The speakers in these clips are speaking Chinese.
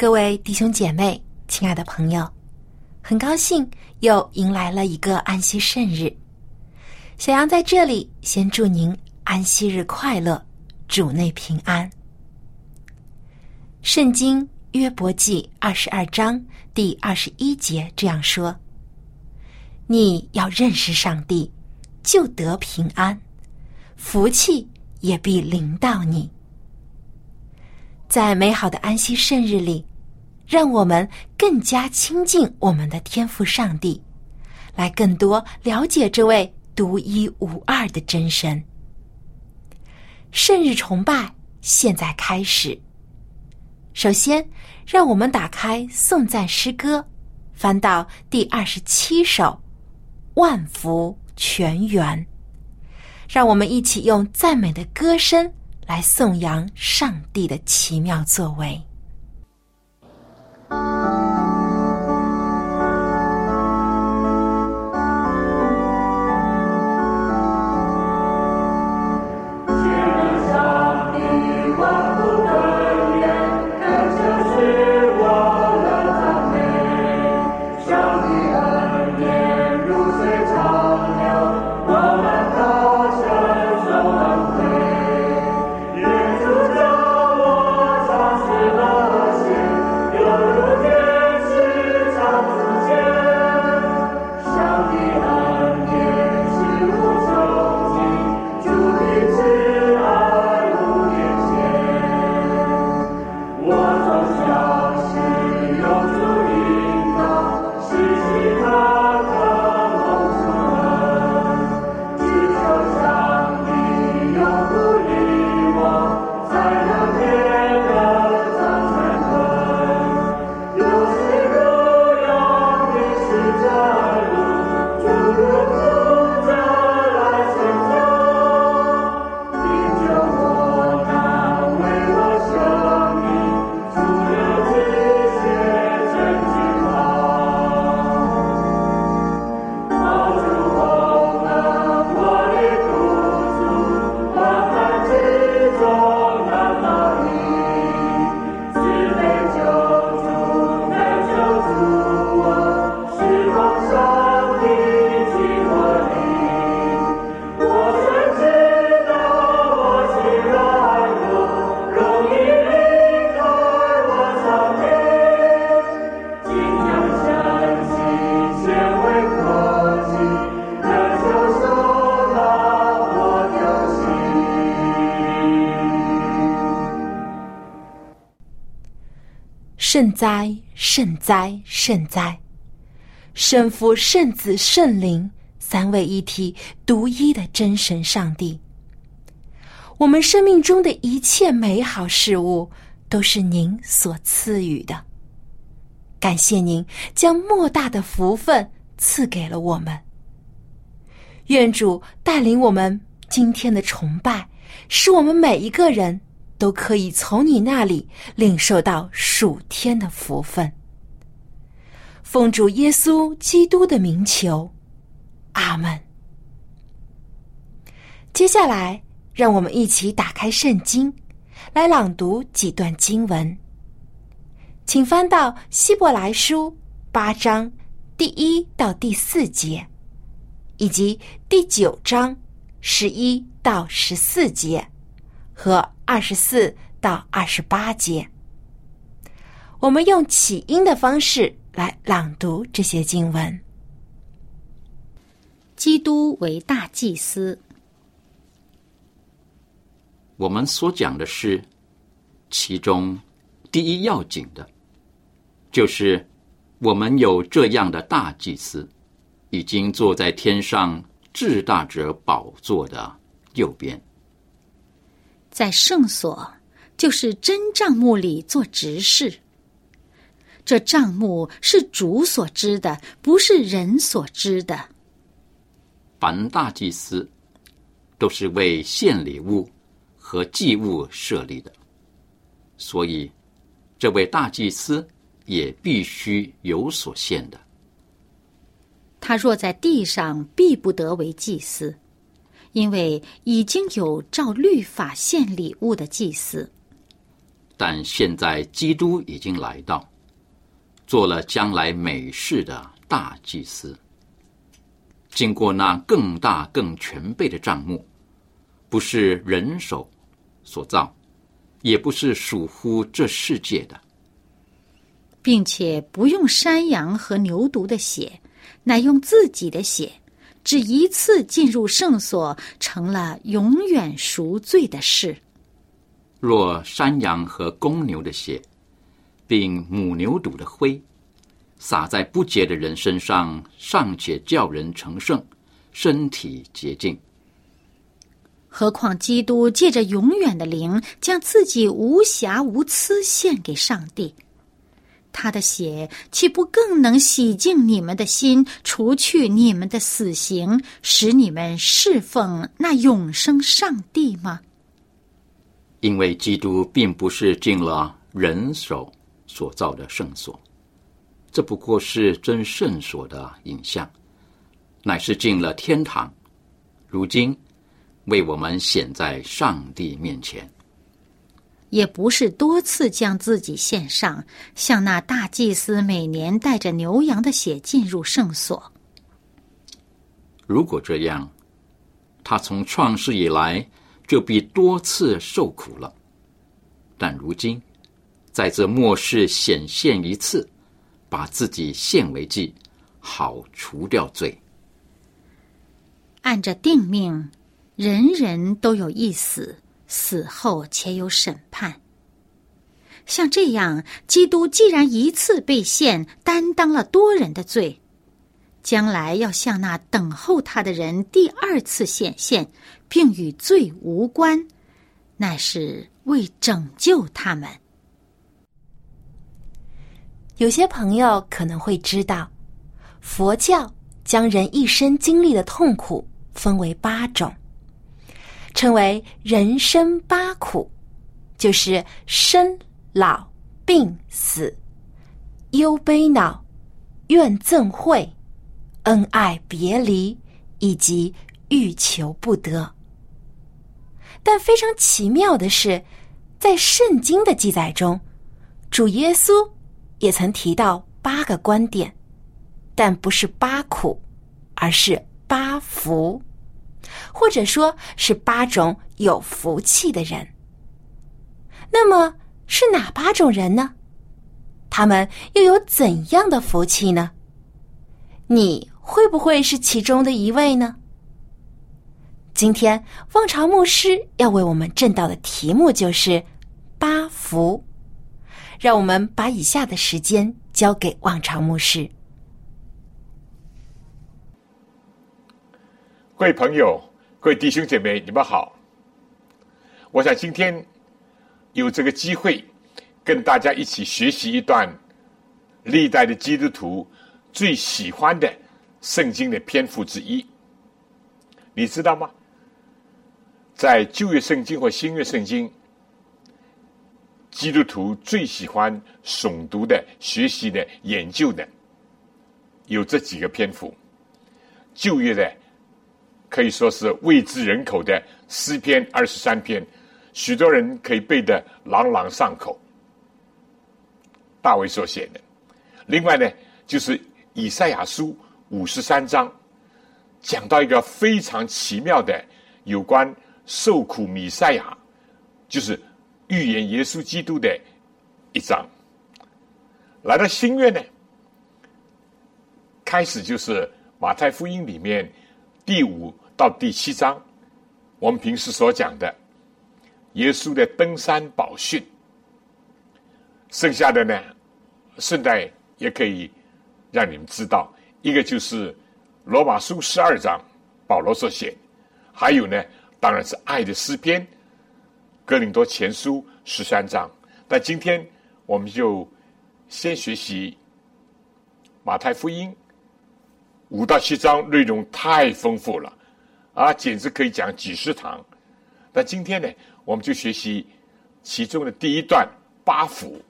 各位弟兄姐妹，亲爱的朋友，很高兴又迎来了一个安息圣日。小杨在这里先祝您安息日快乐，主内平安。圣经约伯记二十二章第二十一节这样说：“你要认识上帝，就得平安，福气也必临到你。”在美好的安息圣日里，让我们更加亲近我们的天赋上帝，来更多了解这位独一无二的真神。圣日崇拜现在开始。首先，让我们打开颂赞诗歌，翻到第二十七首《万福全圆》，让我们一起用赞美的歌声。来颂扬上帝的奇妙作为。圣哉，圣哉，圣哉！圣父、圣子、圣灵三位一体、独一的真神上帝。我们生命中的一切美好事物都是您所赐予的。感谢您将莫大的福分赐给了我们。愿主带领我们今天的崇拜，使我们每一个人。都可以从你那里领受到属天的福分。奉主耶稣基督的名求，阿门。接下来，让我们一起打开圣经，来朗读几段经文。请翻到希伯来书八章第一到第四节，以及第九章十一到十四节和。二十四到二十八节，我们用起音的方式来朗读这些经文。基督为大祭司，我们所讲的是其中第一要紧的，就是我们有这样的大祭司，已经坐在天上至大者宝座的右边。在圣所，就是真账目里做执事。这账目是主所知的，不是人所知的。凡大祭司都是为献礼物和祭物设立的，所以这位大祭司也必须有所献的。他若在地上，必不得为祭司，因为已经有照律法献礼物的祭司。但现在基督已经来到，做了将来美事的大祭司。经过那更大、更全备的账目，不是人手所造，也不是属乎这世界的，并且不用山羊和牛犊的血，乃用自己的血，只一次进入圣所，成了永远赎罪的事。若山羊和公牛的血，并母牛犊的灰。撒在不洁的人身上，尚且叫人成圣，身体洁净。何况基督借着永远的灵，将自己无瑕无疵献给上帝，他的血岂不更能洗净你们的心，除去你们的死刑，使你们侍奉那永生上帝吗？因为基督并不是进了人手所造的圣所。这不过是真圣所的影像，乃是进了天堂。如今为我们显在上帝面前，也不是多次将自己献上，像那大祭司每年带着牛羊的血进入圣所。如果这样，他从创世以来就必多次受苦了。但如今在这末世显现一次。把自己献为祭，好除掉罪。按着定命，人人都有一死，死后且有审判。像这样，基督既然一次被献，担当了多人的罪，将来要向那等候他的人第二次显现，并与罪无关，那是为拯救他们。有些朋友可能会知道，佛教将人一生经历的痛苦分为八种，称为人生八苦，就是生、老、病、死、忧悲恼、怨憎会、恩爱别离，以及欲求不得。但非常奇妙的是，在圣经的记载中，主耶稣。也曾提到八个观点，但不是八苦，而是八福，或者说是八种有福气的人。那么是哪八种人呢？他们又有怎样的福气呢？你会不会是其中的一位呢？今天望潮牧师要为我们正道的题目就是八福。让我们把以下的时间交给望潮牧师。各位朋友、各位弟兄姐妹，你们好！我想今天有这个机会跟大家一起学习一段历代的基督徒最喜欢的圣经的篇幅之一。你知道吗？在旧约圣经或新约圣经。基督徒最喜欢诵读的、学习的、研究的，有这几个篇幅。旧约的可以说是未知人口的诗篇二十三篇，许多人可以背得朗朗上口。大卫所写的。另外呢，就是以赛亚书五十三章，讲到一个非常奇妙的有关受苦弥赛亚，就是。预言耶稣基督的一章，来到新月呢，开始就是马太福音里面第五到第七章，我们平时所讲的耶稣的登山宝训。剩下的呢，顺带也可以让你们知道，一个就是罗马书十二章保罗所写，还有呢，当然是爱的诗篇。哥林多前书十三章。但今天我们就先学习马太福音五到七章，内容太丰富了啊，简直可以讲几十堂。那今天呢，我们就学习其中的第一段八福。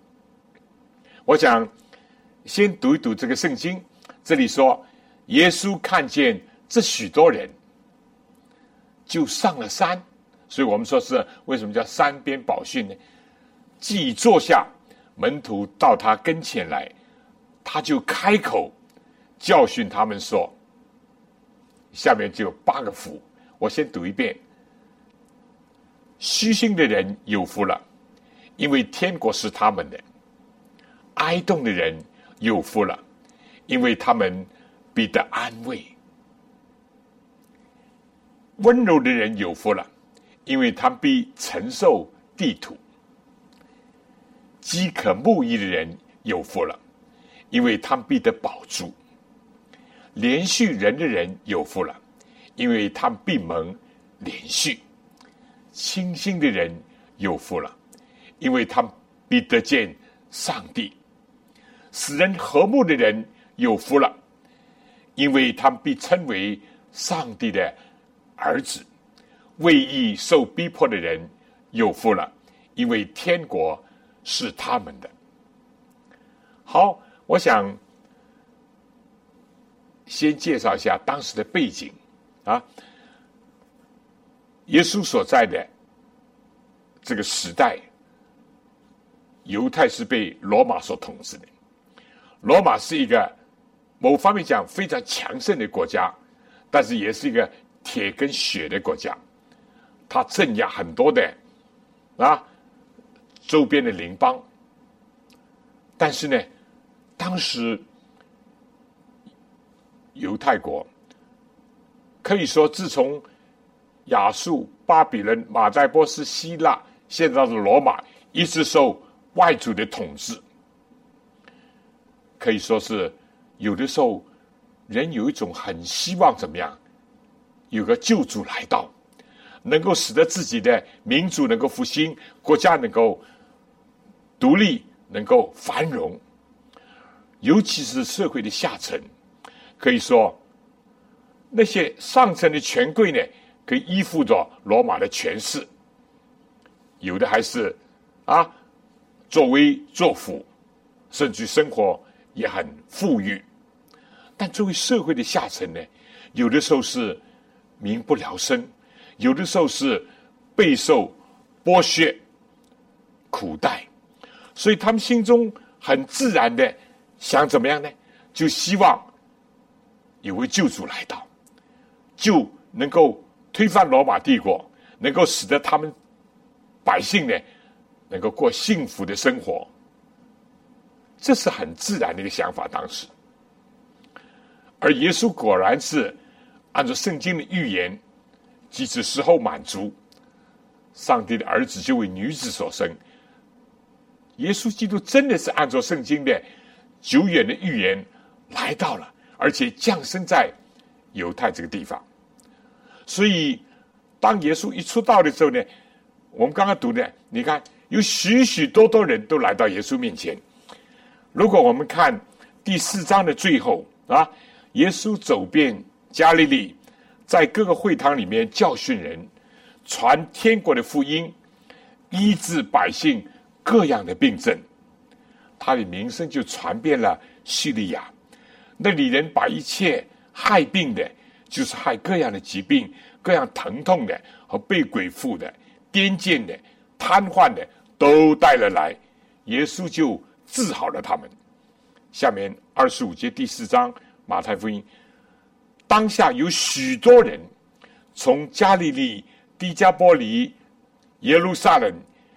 我想先读一读这个圣经，这里说耶稣看见这许多人，就上了山，所以我们说是为什么叫山边宝训呢？既坐下，门徒到他跟前来，他就开口教训他们说：“下面就有八个福，我先读一遍。虚心的人有福了，因为天国是他们的；哀痛的人有福了，因为他们必得安慰；温柔的人有福了，因为他们必承受地土；饥渴慕义的人有福了，因为他们必得保住；连续人的人有福了，因为他们必蒙连续。清心的人有福了，因为他们必得见上帝；使人和睦的人有福了，因为他们必称为上帝的儿子；为义受逼迫的人有福了，因为天国是他们的。好，我想先介绍一下当时的背景啊。耶稣所在的这个时代，犹太是被罗马所统治的。罗马是一个某方面讲非常强盛的国家，但是也是一个铁跟血的国家。它镇压很多的啊周边的邻邦，但是呢，当时犹太国可以说自从亚述、巴比伦、马代波斯、希腊，现在的罗马，一直受外族的统治，可以说是有的时候，人有一种很希望怎么样，有个救主来到，能够使得自己的民族能够复兴，国家能够独立，能够繁荣，尤其是社会的下层，可以说那些上层的权贵呢。可以依附着罗马的权势，有的还是啊作威作福，甚至生活也很富裕。但作为社会的下层呢，有的时候是民不聊生，有的时候是备受剥削、苦待，所以他们心中很自然的想怎么样呢？就希望有位救主来到，就能够。推翻罗马帝国，能够使得他们百姓呢，能够过幸福的生活，这是很自然的一个想法。当时，而耶稣果然是按照圣经的预言，即使时候满足，上帝的儿子就为女子所生。耶稣基督真的是按照圣经的久远的预言来到了，而且降生在犹太这个地方。所以，当耶稣一出道的时候呢，我们刚刚读的，你看有许许多多人都来到耶稣面前。如果我们看第四章的最后啊，耶稣走遍加利利，在各个会堂里面教训人，传天国的福音，医治百姓各样的病症，他的名声就传遍了叙利亚。那里人把一切害病的。就是害各样的疾病、各样疼痛的和被鬼附的、癫痫的、瘫痪的，都带了来。耶稣就治好了他们。下面二十五节第四章马太福音，当下有许多人从加利利、低加波利、耶路撒冷、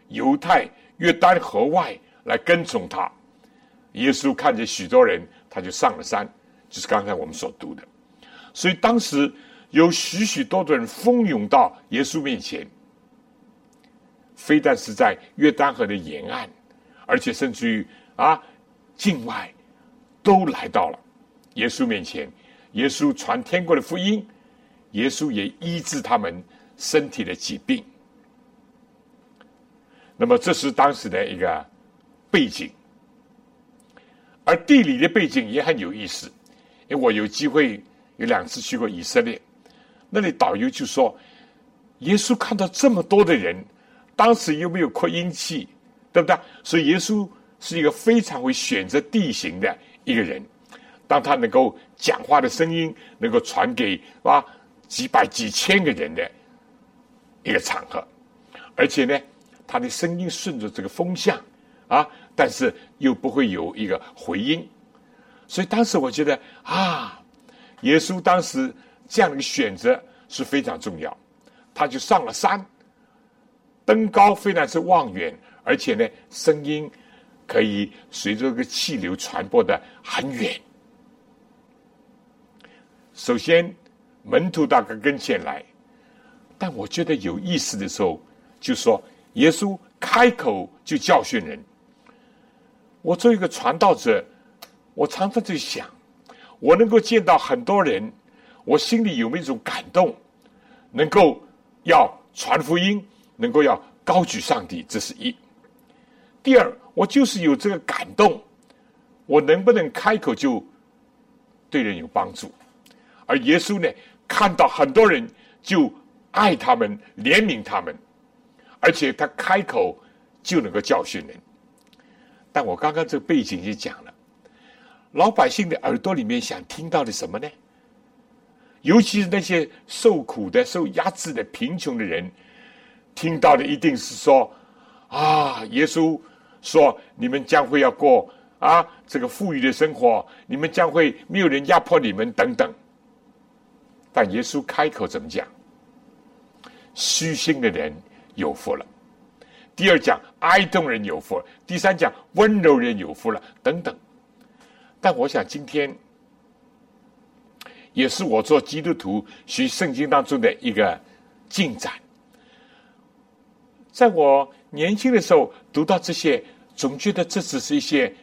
犹太、约旦河外来跟从他。耶稣看见许多人，他就上了山，就是刚才我们所读的。所以当时有许许多多人蜂拥到耶稣面前，非但是在约旦河的沿岸，而且甚至于啊境外都来到了耶稣面前。耶稣传天国的福音，耶稣也医治他们身体的疾病。那么这是当时的一个背景，而地理的背景也很有意思。因为我有机会有两次去过以色列，那里导游就说，耶稣看到这么多的人，当时又没有扩音器，对不对？所以耶稣是一个非常会选择地形的一个人。当他能够讲话的声音能够传给啊几百几千个人的一个场合，而且呢，他的声音顺着这个风向啊，但是又不会有一个回音，所以当时我觉得啊，耶稣当时这样的一个选择是非常重要，他就上了山，登高非常是望远，而且呢，声音可以随着这个气流传播的很远。首先，门徒大哥跟前来，但我觉得有意思的时候，就说耶稣开口就教训人。我作为一个传道者，我常常在想，我能够见到很多人，我心里有没有一种感动，能够要传福音，能够要高举上帝，这是一。第二，我就是有这个感动，我能不能开口就对人有帮助？而耶稣呢，看到很多人就爱他们、怜悯他们，而且他开口就能够教训人。但我刚刚这个背景就讲了，老百姓的耳朵里面想听到的什么呢？尤其是那些受苦的、受压制的、贫穷的人，听到的一定是说：啊，耶稣说你们将会要过啊这个富裕的生活，你们将会没有人压迫你们等等。但耶稣开口怎么讲？虚心的人有福了。第二讲哀动人有福。第三讲温柔人有福了。等等。但我想今天也是我做基督徒学圣经当中的一个进展。在我年轻的时候读到这些，总觉得这只是一些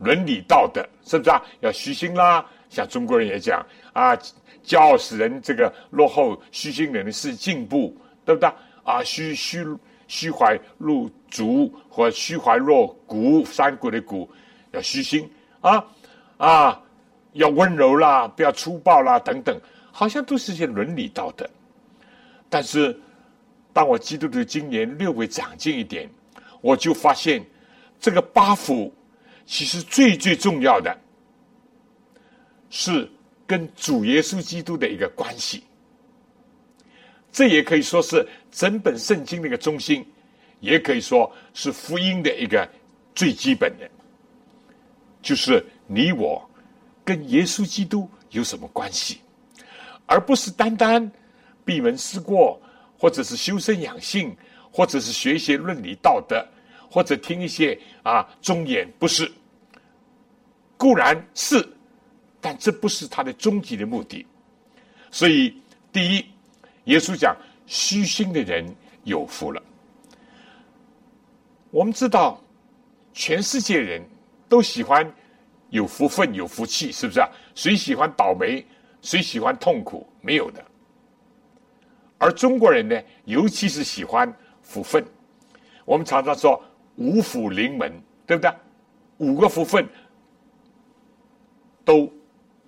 伦理道德，是不是啊？要虚心啦，像中国人也讲啊。骄傲使人这个落后，虚心人是进步，对不对？啊，虚虚虚怀若竹或虚怀若谷，山谷的谷要虚心啊啊，要温柔啦，不要粗暴啦，等等，好像都是些伦理道德。但是，当我基督徒今年略微长进一点，我就发现这个八福其实最最重要的是。跟主耶稣基督的一个关系，这也可以说是整本圣经的一个中心，也可以说是福音的一个最基本的，就是你我跟耶稣基督有什么关系，而不是单单闭门思过，或者是修身养性，或者是学一些伦理道德，或者听一些啊忠言，不是，固然是。但这不是他的终极的目的，所以第一，耶稣讲虚心的人有福了。我们知道，全世界人都喜欢有福分、有福气，是不是啊？谁喜欢倒霉？谁喜欢痛苦？没有的。而中国人呢，尤其是喜欢福分。我们常常说五福临门，对不对？五个福分都。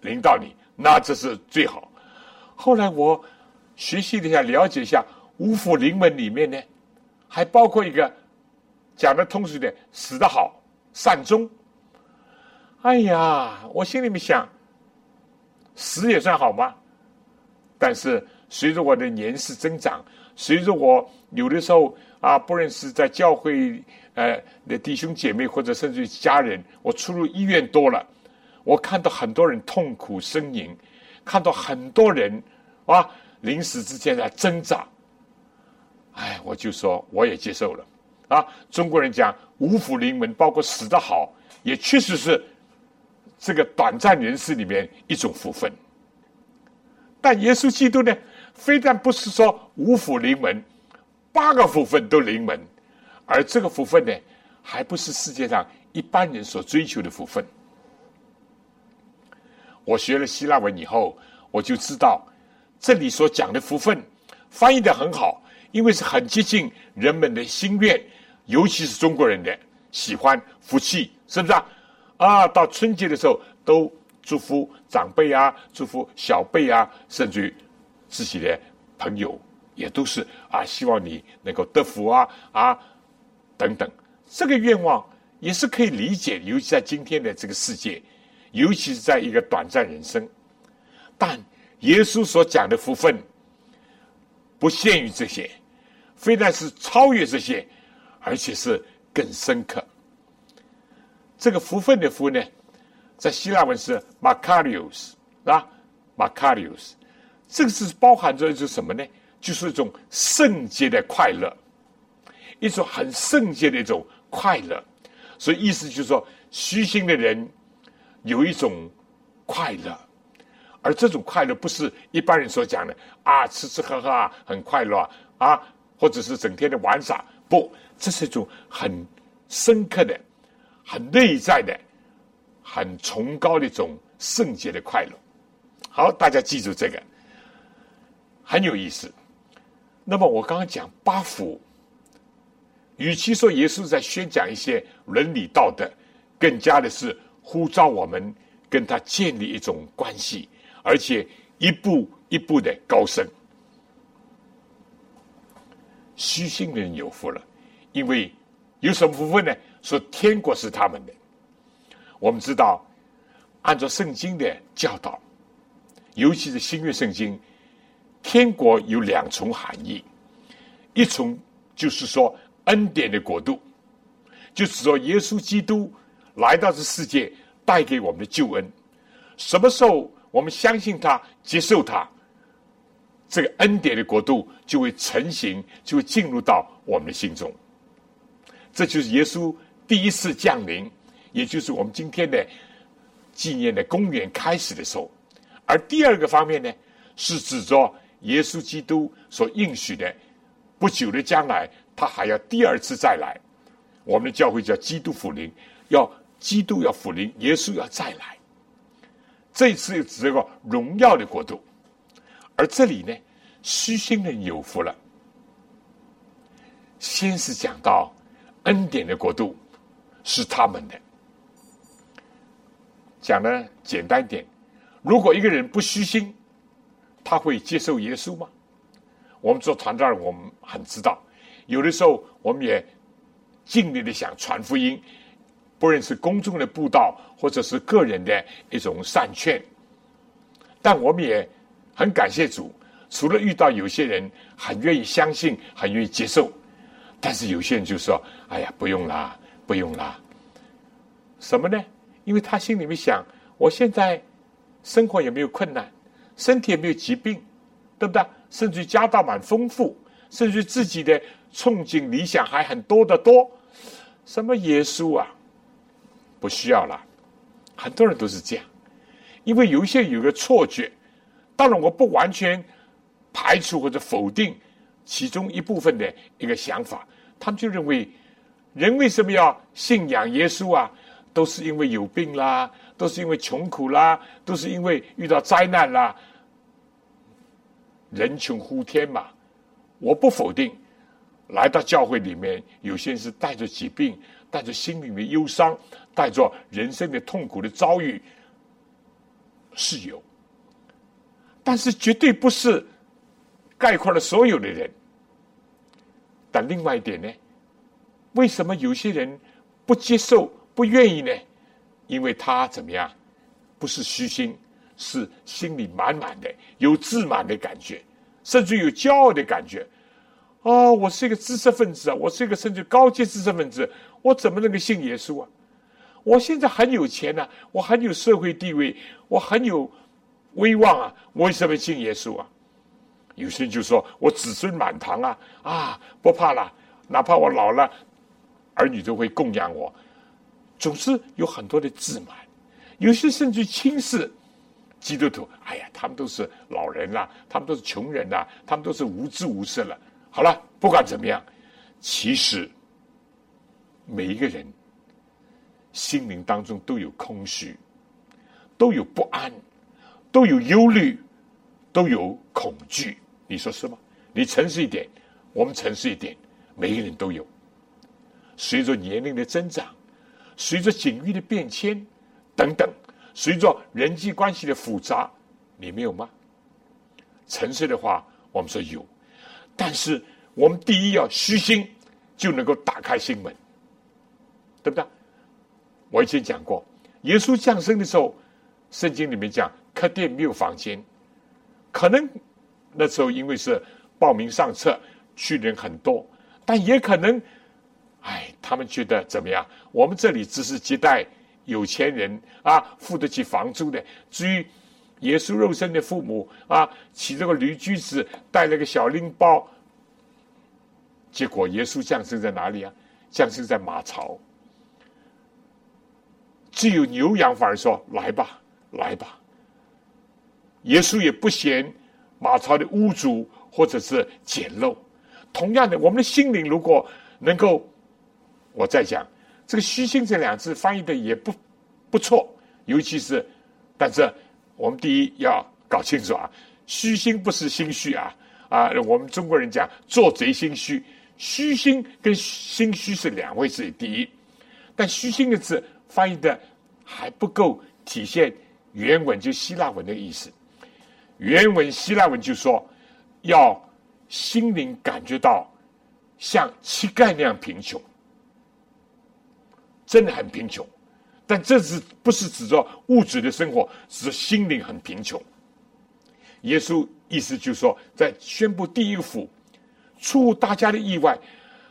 临到你，那这是最好。后来我学习一下，了解一下五福临门里面呢，还包括一个讲的通俗点，死得好，善终。哎呀，我心里面想，死也算好吗？但是随着我的年事增长，随着我有的时候啊，不认识在教会呃的弟兄姐妹或者甚至于家人，我出入医院多了。我看到很多人痛苦呻吟，看到很多人啊临死之间在挣扎，哎，我就说我也接受了啊。中国人讲五福临门，包括死得好，也确实是这个短暂人世里面一种福分。但耶稣基督呢，非但不是说五福临门，八个福分都临门，而这个福分呢，还不是世界上一般人所追求的福分。我学了希腊文以后，我就知道这里所讲的福分翻译的很好，因为是很接近人们的心愿，尤其是中国人的喜欢福气，是不是啊？啊，到春节的时候都祝福长辈啊，祝福小辈啊，甚至于自己的朋友也都是啊，希望你能够得福啊啊等等。这个愿望也是可以理解，尤其在今天的这个世界，尤其是在一个短暂人生。但耶稣所讲的福分不限于这些，非但是超越这些，而且是更深刻。这个福分的福呢，在希腊文是 Makarios 啊，Makarios，这个是包含着一种什么呢？就是一种圣洁的快乐，一种很圣洁的一种快乐。所以意思就是说，虚心的人有一种快乐，而这种快乐不是一般人所讲的啊，吃吃喝喝啊，很快乐啊，啊或者是整天的玩耍。不，这是一种很深刻的。很内在的、很崇高的一种圣洁的快乐。好，大家记住这个，很有意思。那么我刚刚讲八福，与其说耶稣在宣讲一些伦理道德，更加的是呼召我们跟他建立一种关系，而且一步一步的高升。虚心的人有福了，因为有什么福分呢？说天国是他们的，我们知道，按照圣经的教导，尤其是新约圣经，天国有两重含义，一重就是说恩典的国度，就是说耶稣基督来到这世界带给我们的救恩，什么时候我们相信他、接受他，这个恩典的国度就会成型，就会进入到我们的心中，这就是耶稣。第一次降临，也就是我们今天的纪念的公元开始的时候，而第二个方面呢，是指着耶稣基督所应许的不久的将来，他还要第二次再来。我们的教会叫基督复临，要基督要复临，耶稣要再来。这一次又指一个荣耀的国度，而这里呢，虚心的有福了。先是讲到恩典的国度。是他们的，讲的简单点。如果一个人不虚心，他会接受耶稣吗？我们做传道，我们很知道，有的时候我们也尽力的想传福音，不论是公众的布道，或者是个人的一种善劝。但我们也很感谢主，除了遇到有些人很愿意相信、很愿意接受，但是有些人就说：“哎呀，不用啦。”不用啦，什么呢？因为他心里面想，我现在生活也没有困难，身体也没有疾病，对不对？甚至家道蛮丰富，甚至自己的憧憬理想还很多的多。什么耶稣啊？不需要了。很多人都是这样，因为有一些有个错觉。当然，我不完全排除或者否定其中一部分的一个想法，他们就认为。人为什么要信仰耶稣啊？都是因为有病啦，都是因为穷苦啦，都是因为遇到灾难啦。人穷呼天嘛，我不否定。来到教会里面，有些人是带着疾病，带着心灵的忧伤，带着人生的痛苦的遭遇，是有。但是绝对不是概括了所有的人。但另外一点呢？为什么有些人不接受、不愿意呢？因为他怎么样？不是虚心，是心里满满的有自满的感觉，甚至有骄傲的感觉。哦，我是一个知识分子啊，我是一个甚至高阶知识分子，我怎么能够信耶稣啊？我现在很有钱呢，我很有社会地位，我很有威望啊，我为什么信耶稣啊？有些人就说我子孙满堂啊，啊，不怕了，哪怕我老了。儿女都会供养我，总是有很多的自满，有些甚至轻视基督徒。哎呀，他们都是老人啦，他们都是穷人呐，他们都是无知无识了。好了，不管怎么样，其实每一个人心灵当中都有空虚，都有不安，都有忧虑，都有恐惧。你说是吗？你诚实一点，我们诚实一点，每个人都有。随着年龄的增长，随着境遇的变迁等等，随着人际关系的复杂，你没有吗？诚实的话，我们说有，但是我们第一要虚心，就能够打开心门，对不对？我以前讲过，耶稣降生的时候，圣经里面讲客店没有房间，可能那时候因为是报名上册，去人很多，但也可能。哎，他们觉得怎么样？我们这里只是接待有钱人啊，付得起房租的。至于耶稣肉身的父母啊，骑着个驴驹子，带了个小拎包。结果耶稣降生在哪里啊？降生在马槽。只有牛羊反而说：“来吧，来吧。”耶稣也不嫌马槽的污浊或者是简陋。同样的，我们的心灵如果能够。我再讲这个“虚心”这两字翻译的也不不错，尤其是，但是我们第一要搞清楚啊，“虚心”不是心虚啊啊！我们中国人讲“做贼心虚”，“虚心”跟“心虚”是两回事。第一，但“虚心”的字翻译的还不够体现原文，就希腊文的意思。原文希腊文就说要心灵感觉到像乞丐那样贫穷。真的很贫穷，但这是不是指着物质的生活，是心灵很贫穷。耶稣意思就是说，在宣布第一个福，出乎大家的意外。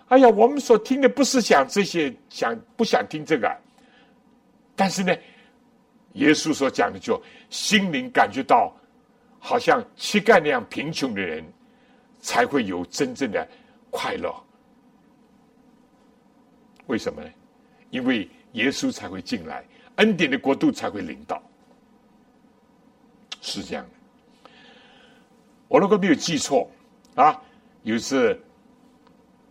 哎呀，我们所听的不是讲这些，想不想听这个？但是呢，耶稣所讲的就心灵感觉到，好像乞丐那样贫穷的人，才会有真正的快乐。为什么呢？因为耶稣才会进来，恩典的国度才会领导，是这样的。我如果没有记错啊，有一次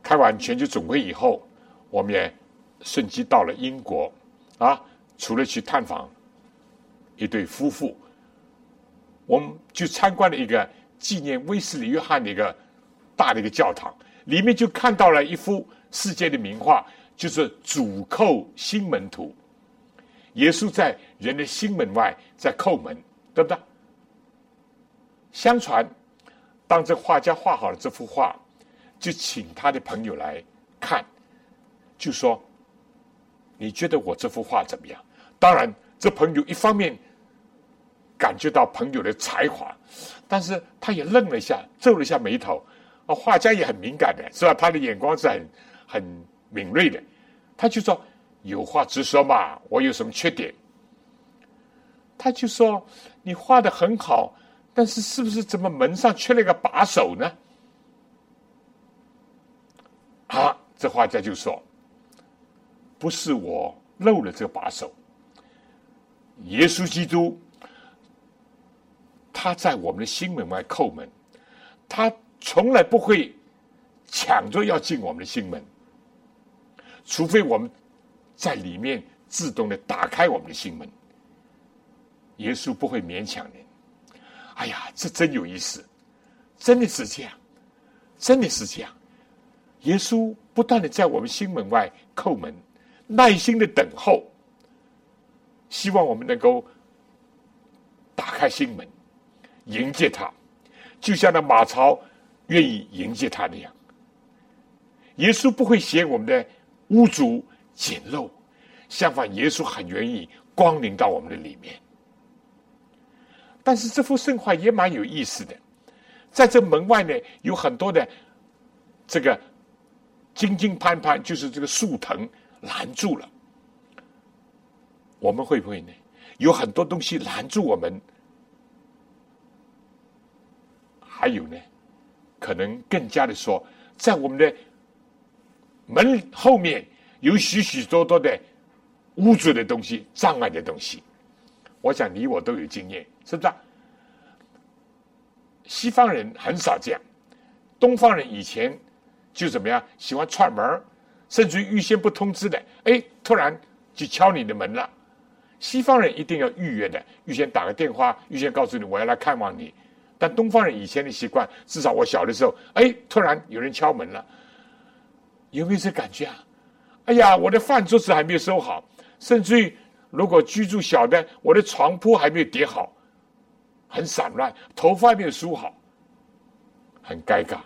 开完全球总会以后，我们也顺机到了英国啊，除了去探访一对夫妇，我们就参观了一个纪念威斯里约翰的一个大的一个教堂，里面就看到了一幅世界的名画。就是主叩心门图，耶稣在人的心门外在叩门，对不对？相传，当这画家画好了这幅画，就请他的朋友来看，就说：“你觉得我这幅画怎么样？”当然，这朋友一方面感觉到朋友的才华，但是他也愣了一下，皱了一下眉头。啊，画家也很敏感的，是吧？他的眼光是很很。敏锐的，他就说：“有话直说嘛，我有什么缺点？”他就说：“你画的很好，但是是不是怎么门上缺了一个把手呢？”啊，这画家就说：“不是我漏了这个把手，耶稣基督他在我们的心门外叩门，他从来不会抢着要进我们的心门。”除非我们在里面自动的打开我们的心门，耶稣不会勉强人。哎呀，这真有意思，真的是这样，真的是这样。耶稣不断的在我们心门外叩门，耐心的等候，希望我们能够打开心门，迎接他，就像那马槽愿意迎接他那样。耶稣不会嫌我们的。污浊简陋，相反，耶稣很愿意光临到我们的里面。但是这幅圣画也蛮有意思的，在这门外呢，有很多的这个金金攀攀，就是这个树藤拦住了。我们会不会呢？有很多东西拦住我们？还有呢？可能更加的说，在我们的。门后面有许许多多的污浊的东西、障碍的东西。我想你我都有经验，是不是？西方人很少这样，东方人以前就怎么样，喜欢串门甚至于预先不通知的，哎，突然就敲你的门了。西方人一定要预约的，预先打个电话，预先告诉你我要来看望你。但东方人以前的习惯，至少我小的时候，哎，突然有人敲门了。有没有这感觉啊？哎呀，我的饭桌子还没有收好，甚至于如果居住小的，我的床铺还没有叠好，很散乱，头发还没有梳好，很尴尬，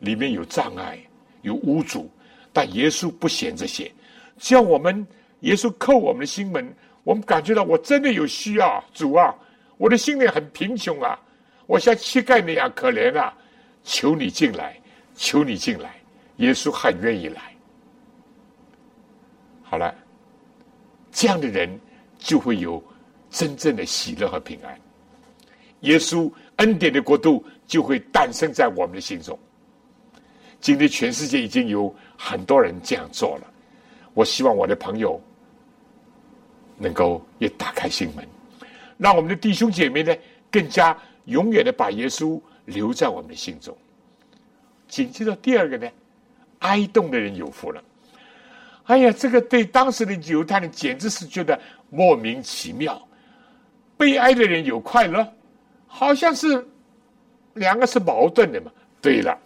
里面有障碍，有污阻。但耶稣不嫌这些，只要我们耶稣叩我们的心门，我们感觉到我真的有需要，主啊，我的心里很贫穷啊，我像乞丐那样可怜啊，求你进来，求你进来，耶稣很愿意来。好了，这样的人就会有真正的喜乐和平安，耶稣恩典的国度就会诞生在我们的心中。今天全世界已经有很多人这样做了，我希望我的朋友能够也打开心门，让我们的弟兄姐妹呢更加永远的把耶稣留在我们的心中。紧接着第二个呢，哀动的人有福了。哎呀，这个对当时的犹太人简直是觉得莫名其妙。悲哀的人有快乐，好像是两个是矛盾的嘛？对了，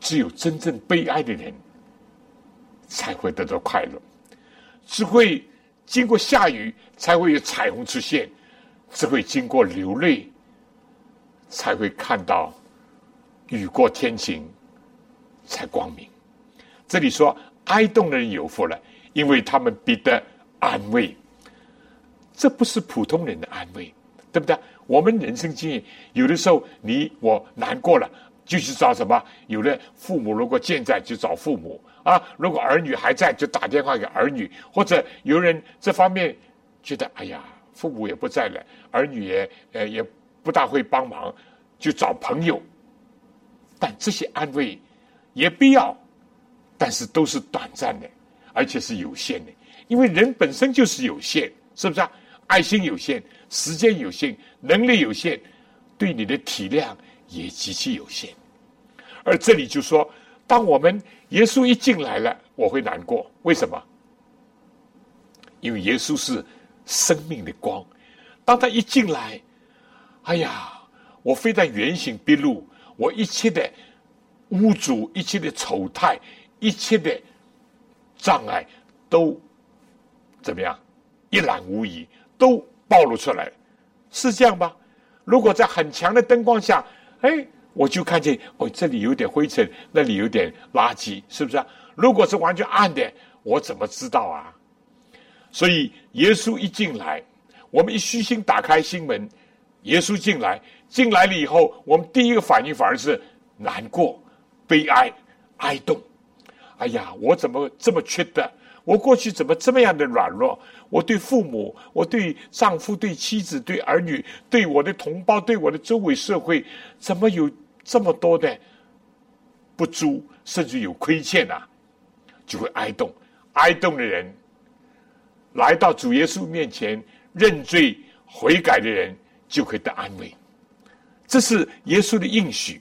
只有真正悲哀的人才会得到快乐，只会经过下雨才会有彩虹出现，只会经过流泪才会看到雨过天晴才光明。这里说哀动的人有福了，因为他们必得安慰。这不是普通人的安慰，对不对？我们人生经验，有的时候你我难过了，就去找什么？有的父母如果健在，就找父母啊；如果儿女还在，就打电话给儿女。或者有人这方面觉得，哎呀，父母也不在了，儿女也呃也不大会帮忙，就找朋友。但这些安慰也必要。但是都是短暂的，而且是有限的，因为人本身就是有限，是不是啊？爱心有限，时间有限，能力有限，对你的体谅也极其有限。而这里就说，当我们耶稣一进来了，我会难过，为什么？因为耶稣是生命的光，当他一进来，哎呀，我非但原形毕露，我一切的污浊，一切的丑态。一切的障碍都怎么样？一览无遗，都暴露出来，是这样吧？如果在很强的灯光下，哎，我就看见哦，这里有点灰尘，那里有点垃圾，是不是啊？如果是完全暗的，我怎么知道啊？所以耶稣一进来，我们一虚心打开心门，耶稣进来，进来了以后，我们第一个反应反而是难过、悲哀、哀动。哎呀，我怎么这么缺德？我过去怎么这么样的软弱？我对父母，我对丈夫、对妻子、对儿女、对我的同胞、对我的周围社会，怎么有这么多的不足，甚至有亏欠啊？就会哀动，哀动的人来到主耶稣面前认罪悔改的人，就可以得安慰。这是耶稣的应许，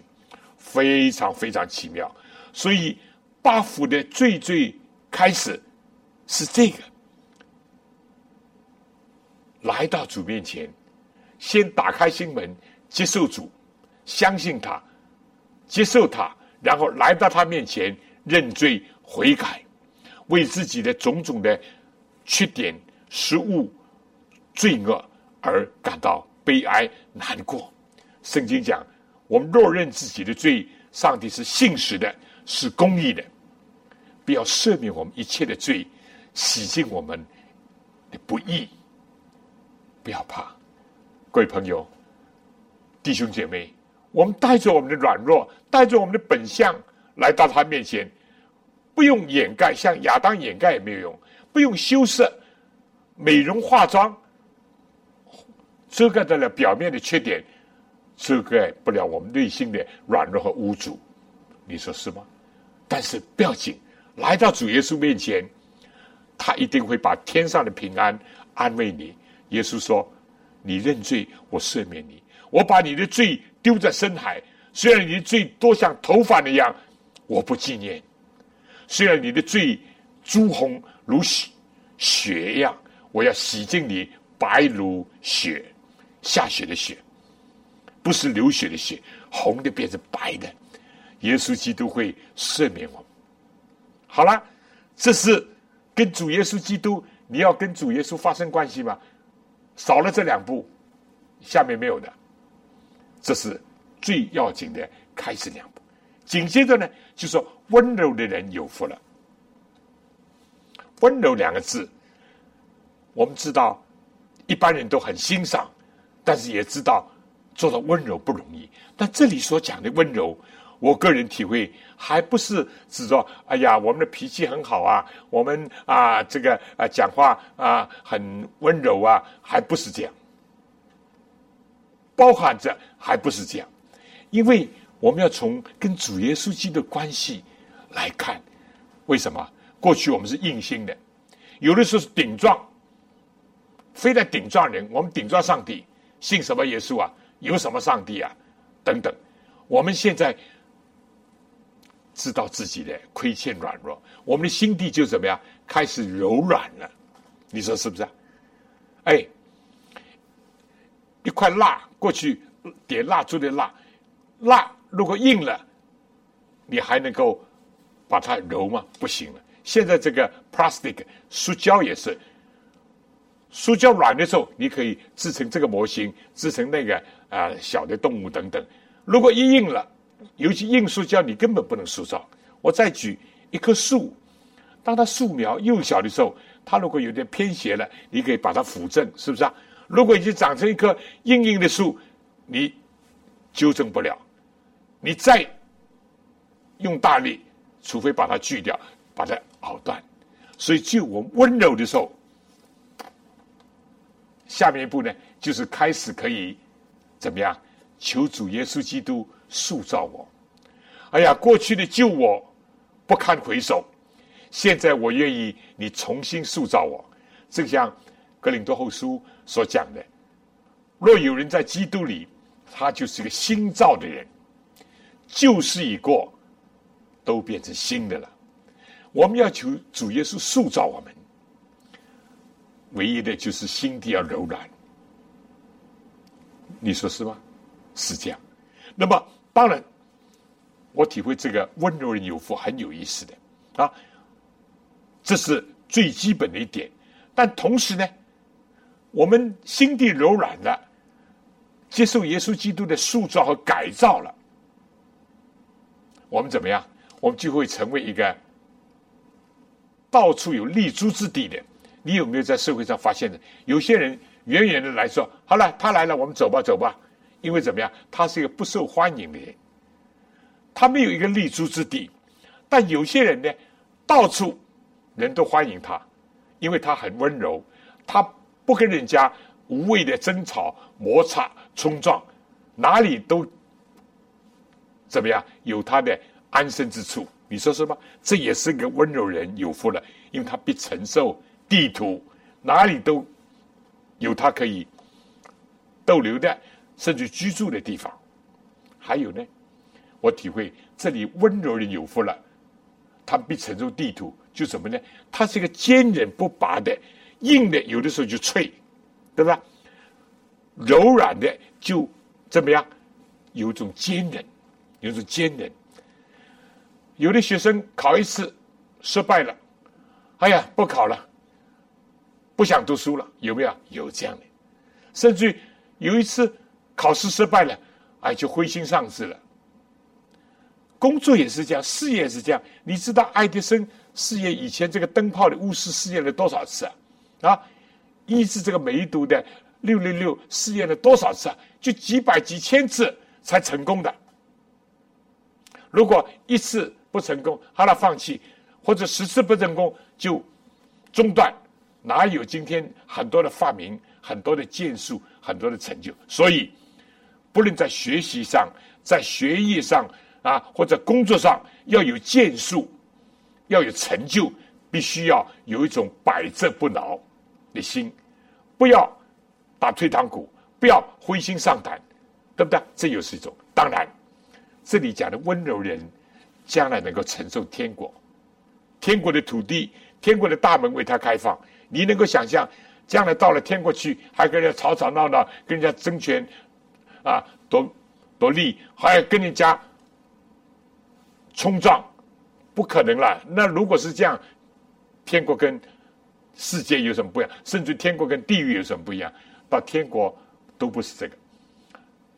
非常非常奇妙，所以。八福的最最开始是这个，来到主面前，先打开心门，接受主，相信他，接受他，然后来到他面前认罪悔改，为自己的种种的缺点、失误、罪恶而感到悲哀难过。圣经讲，我们若认自己的罪，上帝是信实的。是公义的，不要赦免我们一切的罪，洗净我们的不义。不要怕，各位朋友、弟兄姐妹，我们带着我们的软弱，带着我们的本相来到他面前，不用掩盖，像亚当掩盖也没有用，不用修饰、美容化妆，遮盖得了表面的缺点，遮盖不了我们内心的软弱和污浊。你说是吗？但是不要紧，来到主耶稣面前，他一定会把天上的平安安慰你。耶稣说：“你认罪，我赦免你；我把你的罪丢在深海，虽然你的罪多像头发那样，我不纪念；虽然你的罪朱红如血血一样，我要洗净你白如雪，下雪的雪，不是流血的血，红的变成白的。”耶稣基督会赦免我，好了，这是跟主耶稣基督，你要跟主耶稣发生关系吗？少了这两步，下面没有的。这是最要紧的开始两步。紧接着呢，就说温柔的人有福了。温柔两个字，我们知道一般人都很欣赏，但是也知道做到温柔不容易。但这里所讲的温柔，我个人体会还不是指说，哎呀，我们的脾气很好啊，我们啊这个啊讲话啊很温柔啊，还不是这样，包含着还不是这样，因为我们要从跟主耶稣基督的关系来看，为什么？过去我们是硬心的，有的时候是顶撞，非得顶撞人。我们顶撞上帝，信什么耶稣啊？有什么上帝啊？等等。我们现在知道自己的亏欠软弱，我们的心地就怎么样？开始柔软了。你说是不是啊？哎，一块蜡，过去点蜡烛的蜡，蜡如果硬了，你还能够把它揉吗？不行了。现在这个 plastic 塑胶也是，塑胶软的时候，你可以制成这个模型，制成那个啊小的动物等等。如果一硬了，尤其硬塑胶，你根本不能塑造。我再举一棵树，当它树苗幼小的时候，它如果有点偏斜了，你可以把它扶正，是不是啊？如果已经长成一棵硬硬的树，你纠正不了，你再用大力，除非把它锯掉，把它。好断，所以就我温柔的时候，下面一步呢，就是开始可以怎么样？求主耶稣基督塑造我。哎呀，过去的救我不堪回首，现在我愿意你重新塑造我。正像格林多后书所讲的：若有人在基督里，他就是一个新造的人，旧事已过，都变成新的了。我们要求主耶稣塑造我们，唯一的就是心地要柔软。你说是吗？是这样。那么当然，我体会这个温柔人有福很有意思的啊，这是最基本的一点。但同时呢，我们心地柔软的，接受耶稣基督的塑造和改造了，我们怎么样？我们就会成为一个。到处有立足之地的，你有没有在社会上发现的？有些人远远的来说：“好了，他来了，我们走吧，走吧。”因为怎么样？他是一个不受欢迎的人，他没有一个立足之地。但有些人呢，到处人都欢迎他，因为他很温柔，他不跟人家无谓的争吵、摩擦、冲撞，哪里都怎么样？有他的安身之处。你说是吧？这也是个温柔人有福了，因为他必承受地图，哪里都有他可以逗留的，甚至居住的地方。还有呢，我体会这里温柔人有福了，他必承受地图，就什么呢？他是一个坚韧不拔的，硬的有的时候就脆，对吧？柔软的就怎么样？有一种坚韧，有种坚韧。有的学生考一次失败了，哎呀，不考了，不想读书了，有没有？有这样的，甚至有一次考试失败了，哎，就灰心丧志了。工作也是这样，事业也是这样。你知道爱迪生事业以前这个灯泡的钨丝试验了多少次啊？啊，医治这个梅毒的六六六试验了多少次啊？就几百几千次才成功的。如果一次。不成功，好了，放弃，或者十次不成功就中断，哪有今天很多的发明、很多的建树、很多的成就？所以，不论在学习上、在学业上啊，或者工作上，要有建树，要有成就，必须要有一种百折不挠的心，不要打退堂鼓，不要灰心丧胆，对不对？这又是一种。当然，这里讲的温柔人。将来能够承受天国，天国的土地，天国的大门为他开放。你能够想象，将来到了天国去，还跟人家吵吵闹闹，跟人家争权，啊，夺夺利，还要跟人家冲撞，不可能了。那如果是这样，天国跟世界有什么不一样？甚至天国跟地狱有什么不一样？到天国都不是这个，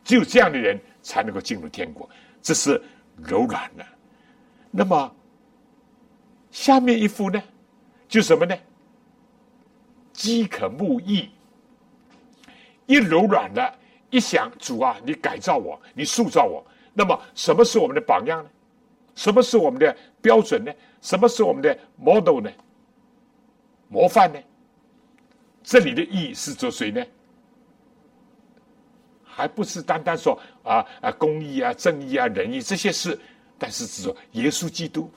只有这样的人才能够进入天国，这是柔软的。那么下面一幅呢，就什么呢？饥渴慕义，一柔软的，一想主啊，你改造我，你塑造我。那么什么是我们的榜样呢？什么是我们的标准呢？什么是我们的 model 呢？模范呢？这里的义是做谁呢？还不是单单说啊啊公义啊正义啊仁义这些事，但是指说耶稣基督，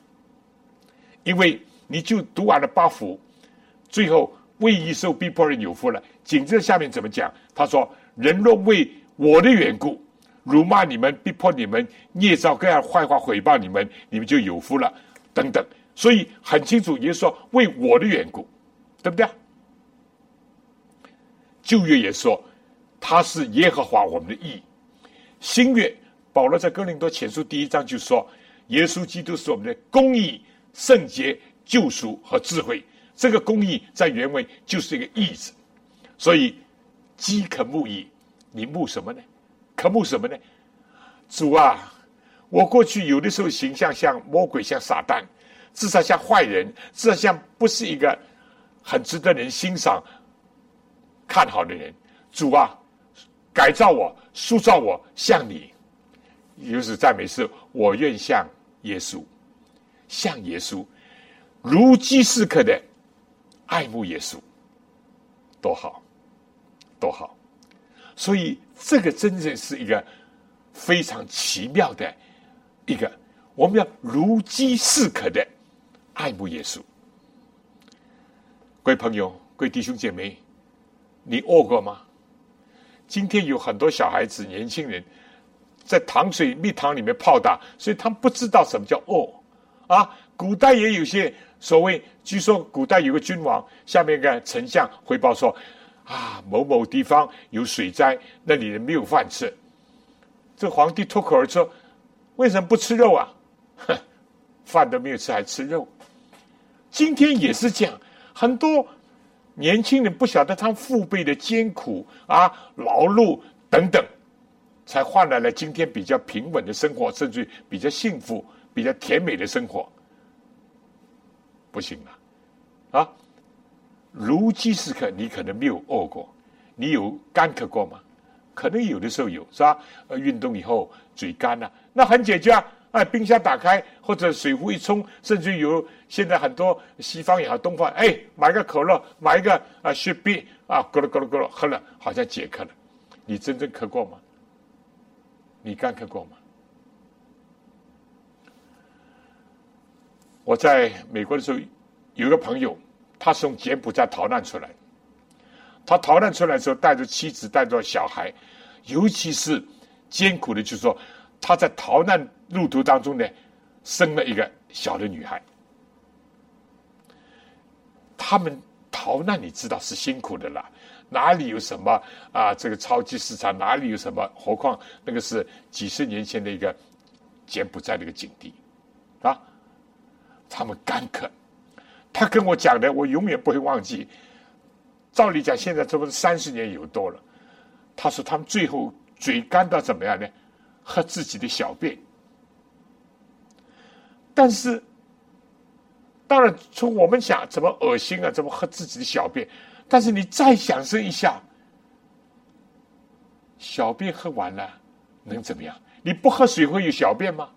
因为你就读完了八福，最后为义受逼迫人有福了。紧接着下面怎么讲？他说：“人若为我的缘故，辱骂你们、逼迫你们、捏造各样坏话毁谤你们，你们就有福了。”等等。所以很清楚，耶稣说：“为我的缘故，对不对？”旧约也说。他是耶和华我们的义。新约保罗在哥林多前书第一章就说，耶稣基督是我们的公义、圣洁、救赎和智慧。这个公义在原文就是一个义字。所以饥渴慕义，你慕什么呢？渴慕什么呢？主啊，我过去有的时候形象像魔鬼，像撒旦，至少像坏人，至少像不是一个很值得人欣赏、看好的人。主啊。改造我，塑造我，像你，就是赞美是，我愿像耶稣，像耶稣，如饥似渴的爱慕耶稣，多好，多好。所以这个真正是一个非常奇妙的一个，我们要如饥似渴的爱慕耶稣。各位朋友，各位弟兄姐妹，你饿过吗？今天有很多小孩子、年轻人在糖水蜜糖里面泡大，所以他们不知道什么叫饿啊。古代也有些所谓，据说古代有个君王，下面一个丞相汇报说：啊，某某地方有水灾，那里人没有饭吃。这皇帝脱口而出：为什么不吃肉啊？哼，饭都没有吃，还吃肉？今天也是这样，很多。年轻人不晓得他父辈的艰苦啊、劳碌等等，才换来了今天比较平稳的生活，甚至比较幸福、比较甜美的生活。不行了，啊！如饥似渴，你可能没有饿过，你有干渴过吗？可能有的时候有，是吧？呃，运动以后嘴干了，那很解决啊。哎，冰箱打开或者水壶一冲，甚至有现在很多西方也好，东方哎，买个可乐，买一个啊雪碧啊，咕噜咕噜咕噜喝了，好像解渴了。你真正渴过吗？你干渴过吗？我在美国的时候，有一个朋友，他从柬埔寨逃难出来。他逃难出来的时候，带着妻子，带着小孩，尤其是艰苦的，就是说他在逃难。路途当中呢，生了一个小的女孩。他们逃难，你知道是辛苦的啦。哪里有什么啊？这个超级市场哪里有什么？何况那个是几十年前的一个柬埔寨的一个景地啊！他们干渴。他跟我讲的，我永远不会忘记。照理讲，现在这不是三十年有多了。他说他们最后嘴干到怎么样呢？喝自己的小便。但是，当然，从我们想怎么恶心啊，怎么喝自己的小便？但是你再想象一下，小便喝完了能怎么样？你不喝水会有小便吗？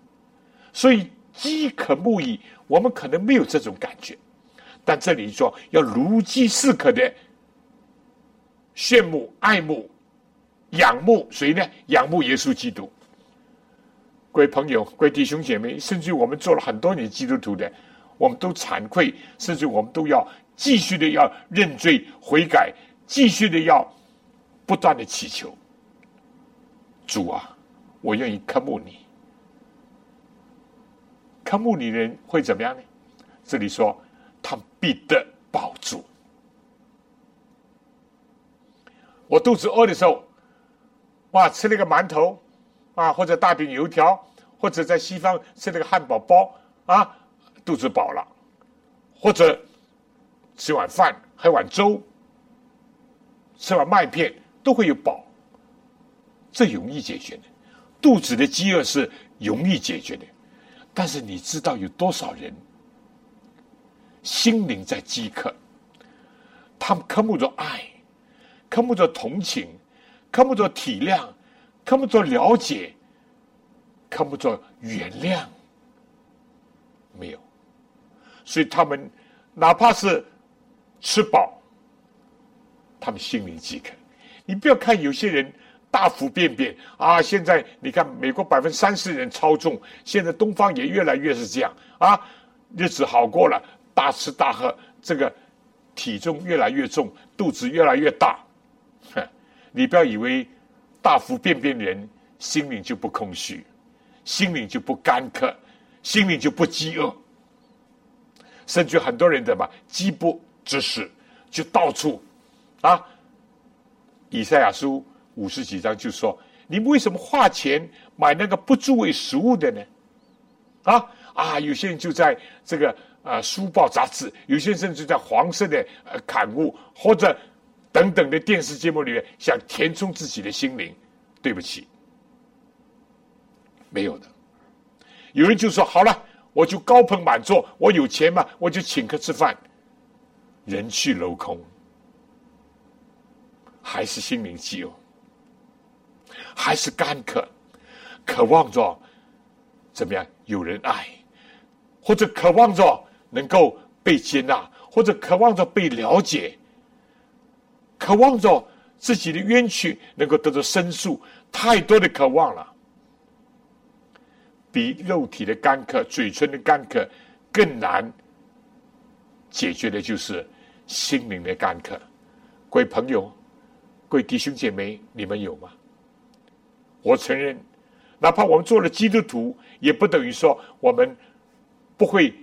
所以饥渴慕义，我们可能没有这种感觉，但这里说要如饥似渴的羡慕、爱慕、仰慕谁呢？仰慕耶稣基督。各位朋友、各位弟兄姐妹，甚至我们做了很多年基督徒的，我们都惭愧，甚至我们都要继续的要认罪悔改，继续的要不断的祈求。主啊，我愿意渴慕你。渴慕你的人会怎么样呢？这里说他必得保住。我肚子饿的时候，哇，吃了个馒头。啊，或者大饼油条，或者在西方吃那个汉堡包啊，肚子饱了，或者吃碗饭、喝碗粥、吃碗麦片都会有饱，这容易解决的。肚子的饥饿是容易解决的，但是你知道有多少人心灵在饥渴？他们渴慕着爱，渴慕着同情，渴慕着体谅，看不着了解，看不着原谅。没有，所以他们哪怕是吃饱，他们心灵饥渴。你不要看有些人大幅便便啊！现在你看，美国百分之三十人超重，现在东方也越来越是这样啊，日子好过了，大吃大喝，这个体重越来越重，肚子越来越大。哼，你不要以为大幅变变的人心灵就不空虚，心灵就不干渴。心里就不饥饿，甚至很多人的嘛饥不知食，就到处啊。以赛亚书五十几章就说：“你们为什么花钱买那个不作为食物的呢？”啊啊！有些人就在这个呃书报杂志，有些人甚至在黄色的呃刊物或者等等的电视节目里面，想填充自己的心灵。对不起，没有的。有人就说：“好了，我就高朋满座，我有钱嘛，我就请客吃饭。”人去楼空，还是心灵饥饿，还是干渴，渴望着怎么样有人爱，或者渴望着能够被接纳，或者渴望着被了解，渴望着自己的冤屈能够得到申诉，太多的渴望了。比肉体的干渴、嘴唇的干渴更难解决的，就是心灵的干渴。各位朋友、各位弟兄姐妹，你们有吗？我承认，哪怕我们做了基督徒，也不等于说我们不会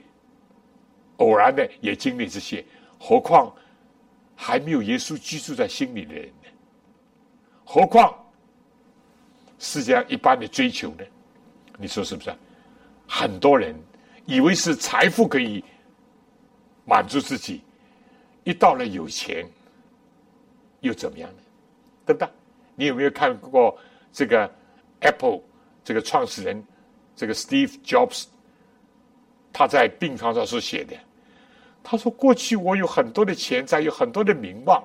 偶然的也经历这些。何况还没有耶稣居住在心里的人呢？何况世界上一般的追求呢？你说是不是？很多人以为是财富可以满足自己，一到了有钱，又怎么样呢？对不对？你有没有看过这个 Apple 这个创始人这个 Steve Jobs？他在病床上所写的，他说：“过去我有很多的钱财，有很多的名望，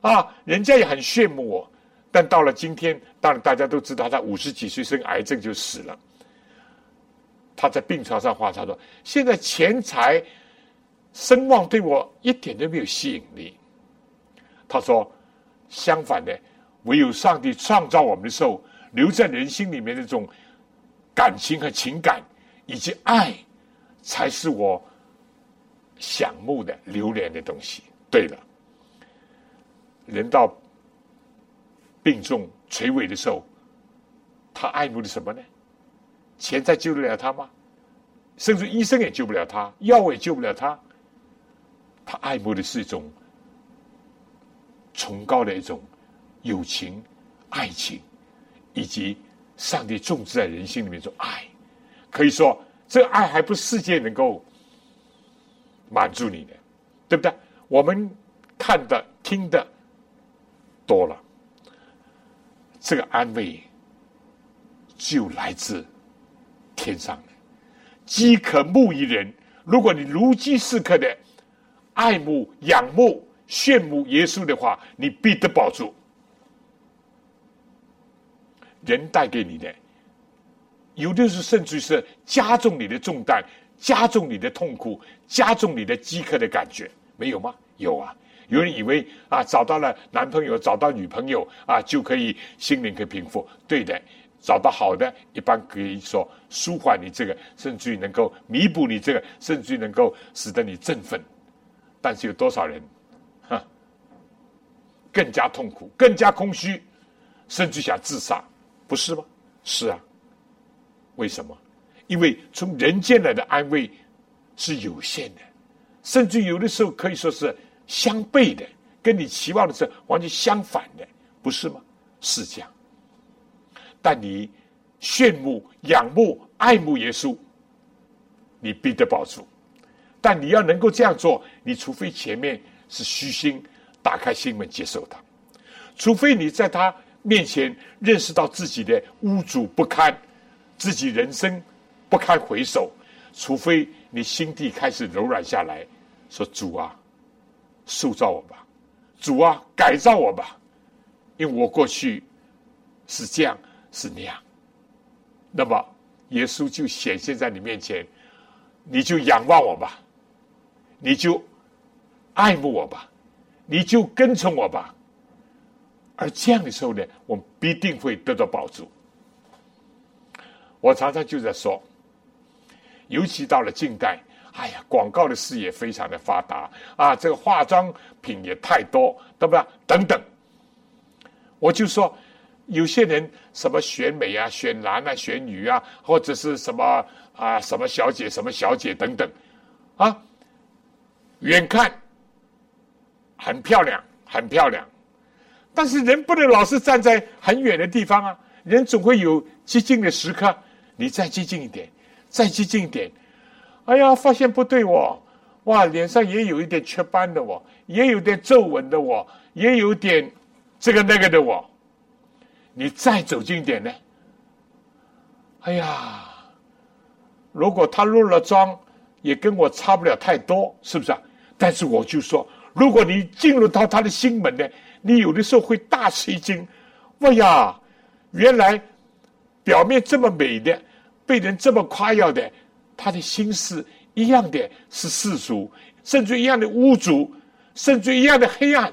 啊，人家也很羡慕我。但到了今天，当然大家都知道，他五十几岁生癌症就死了。”他在病床上话，他说：“现在钱财、声望对我一点都没有吸引力。”他说：“相反的，唯有上帝创造我们的时候，留在人心里面那种感情和情感以及爱，才是我想慕的、留恋的东西。”对了，人到病重垂危的时候，他爱慕的什么呢？钱财救得了他吗？甚至医生也救不了他，药物也救不了他。他爱慕的是一种崇高的一种友情、爱情，以及上帝种植在人心里面一种爱。可以说，这爱还不是世界能够满足你的，对不对？我们看的、听的多了，这个安慰就来自。天上饥渴慕一人，如果你如饥似渴的爱慕、仰慕、羡慕耶稣的话，你必得保住。人带给你的，有的是甚至是加重你的重担，加重你的痛苦，加重你的饥渴的感觉，没有吗？有啊！有人以为啊，找到了男朋友，找到女朋友啊，就可以心灵可以平复。对的。找到好的，一般可以说舒缓你这个，甚至于能够弥补你这个，甚至于能够使得你振奋。但是有多少人，哈，更加痛苦，更加空虚，甚至想自杀，不是吗？是啊。为什么？因为从人间来的安慰是有限的，甚至有的时候可以说是相悖的，跟你期望的是完全相反的，不是吗？是这样。但你羡慕、仰慕、爱慕耶稣，你必得保住。但你要能够这样做，你除非前面是虚心打开心门接受他，除非你在他面前认识到自己的污浊不堪，自己人生不堪回首，除非你心地开始柔软下来，说主啊，塑造我吧，主啊，改造我吧，因为我过去是这样是那样，那么耶稣就显现在你面前，你就仰望我吧。你就爱慕我吧，你就跟从我吧。而这样的时候呢，我们必定会得到保助。我常常就在说，尤其到了近代，哎呀，广告的事业非常的发达啊，这个化妆品也太多，对不对？等等，我就说，有些人什么选美啊、选男啊、选女啊，或者是什么啊、什么小姐、什么小姐等等，啊。远看很漂亮，很漂亮，但是人不能老是站在很远的地方啊！人总会有接近的时刻，你再接近一点，再接近一点，哎呀，发现不对哦，哇，脸上也有一点雀斑的我，也有点皱纹的我，也有点这个那个的我，你再走近一点呢？哎呀，如果他落了妆，也跟我差不了太多，是不是啊？但是我就说，如果你进入到他的心门呢，你有的时候会大吃一惊。哎呀，原来表面这么美的，被人这么夸耀的，他的心思一样的是世俗，甚至一样的污浊，甚至一样的黑暗，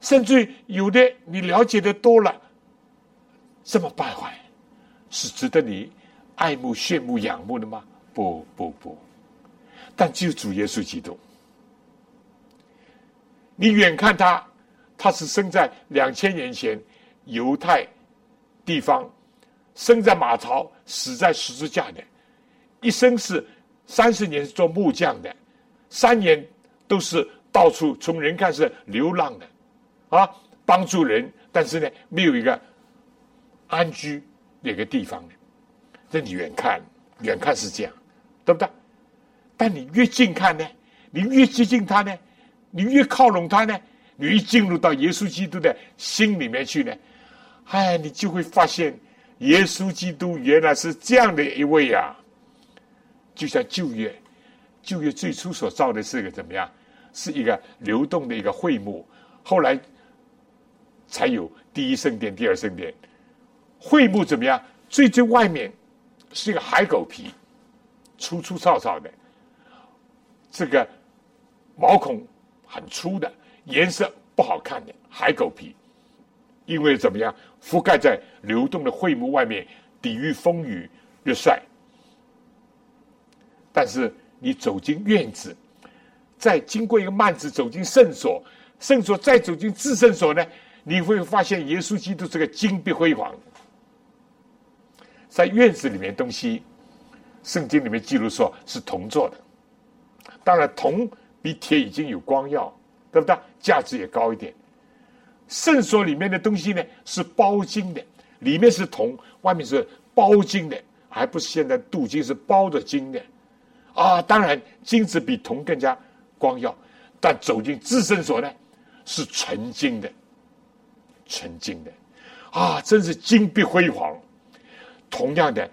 甚至有的你了解的多了，这么败坏，是值得你爱慕、羡慕、仰慕的吗？不不不，但只有主耶稣基督。你远看他，他是生在两千年前犹太地方，生在马槽，死在十字架的，一生是三十年是做木匠的，三年都是到处从人看是流浪的，啊，帮助人，但是呢，没有一个安居那个地方的。这你远看，远看是这样，对不对？但你越近看呢，你越接近他呢。你越靠拢他呢，你越进入到耶稣基督的心里面去呢，哎，你就会发现，耶稣基督原来是这样的一位呀。就像旧约，旧约最初所造的是一个怎么样？是一个流动的一个会幕，后来才有第一圣殿、第二圣殿。会幕怎么样？最最外面是一个海狗皮，粗粗糙糙的，这个毛孔。很粗的颜色不好看的海狗皮，因为怎么样覆盖在流动的会幕外面，抵御风雨日晒。但是你走进院子，再经过一个幔子走进圣所，圣所再走进至圣所呢，你会发现耶稣基督这个金碧辉煌。在院子里面东西，圣经里面记录说是铜做的，当然铜。比铁已经有光耀，对不对？价值也高一点。圣所里面的东西呢是包金的，里面是铜，外面是包金的，还不是现在镀金，是包着金的。啊，当然金子比铜更加光耀，但走进至圣所呢是纯金的，纯金的，啊，真是金碧辉煌。同样的，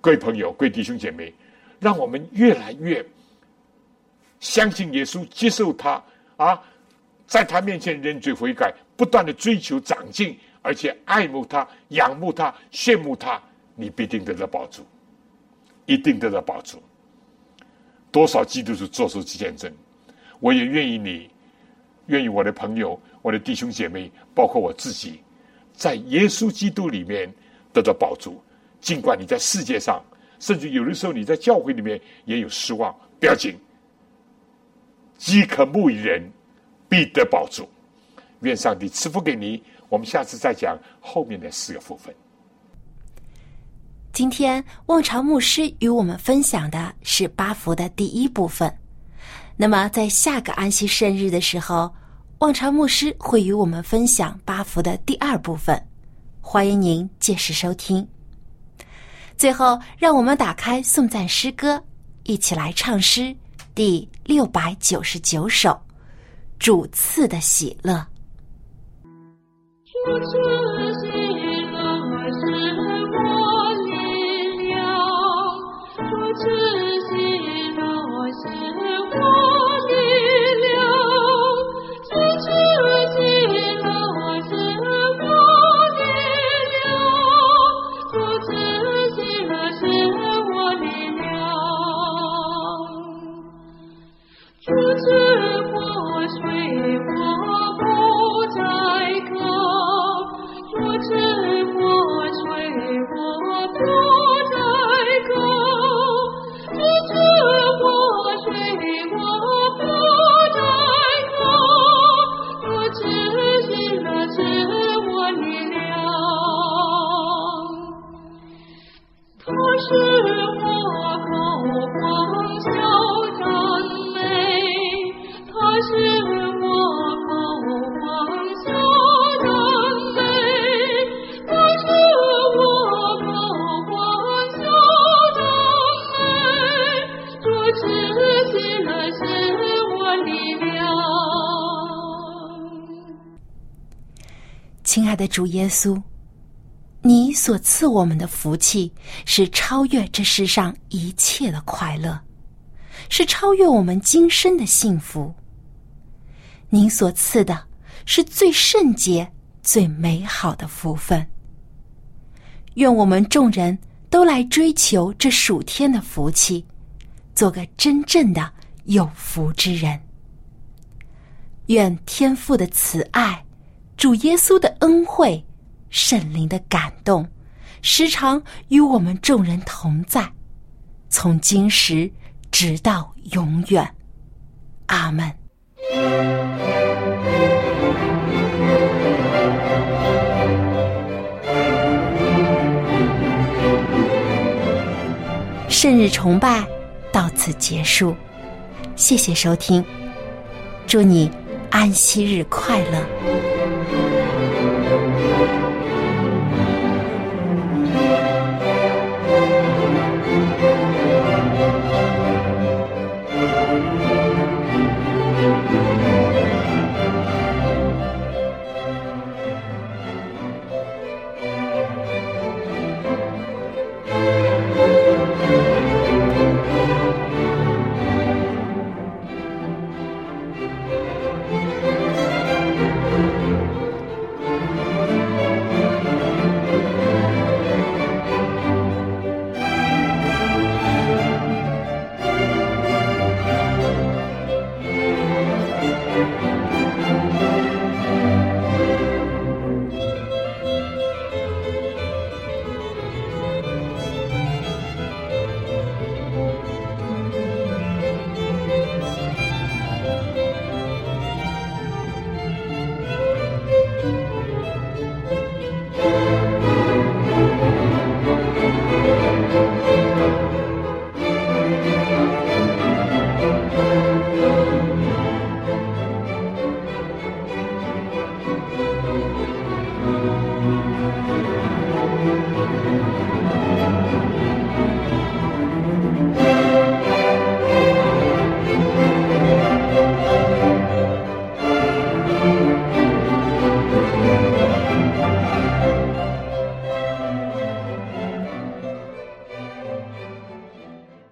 各位朋友、各位弟兄姐妹，让我们越来越。相信耶稣，接受他啊，在他面前认罪悔改，不断的追求长进，而且爱慕他、仰慕他、羡慕他，你必定得到保助，一定得到保助。多少基督徒做出见证，我也愿意你，愿意我的朋友、我的弟兄姐妹，包括我自己，在耶稣基督里面得到保助。尽管你在世界上，甚至有的时候你在教会里面也有失望，不要紧。饥渴慕义人必得保助，愿上帝赐福给你。我们下次再讲后面的四个部分。今天望潮牧师与我们分享的是八福的第一部分。那么在下个安息圣日的时候，望潮牧师会与我们分享八福的第二部分。欢迎您届时收听。最后，让我们打开颂赞诗歌，一起来唱诗。第六百九十九首，主赐的喜乐。我说。主耶稣，你所赐我们的福气是超越这世上一切的快乐，是超越我们今生的幸福。您所赐的是最圣洁、最美好的福分。愿我们众人都来追求这属天的福气，做个真正的有福之人。愿天父的慈爱、主耶稣的恩惠、圣灵的感动，时常与我们众人同在，从今时直到永远。阿门。圣日崇拜到此结束，谢谢收听，祝你安息日快乐。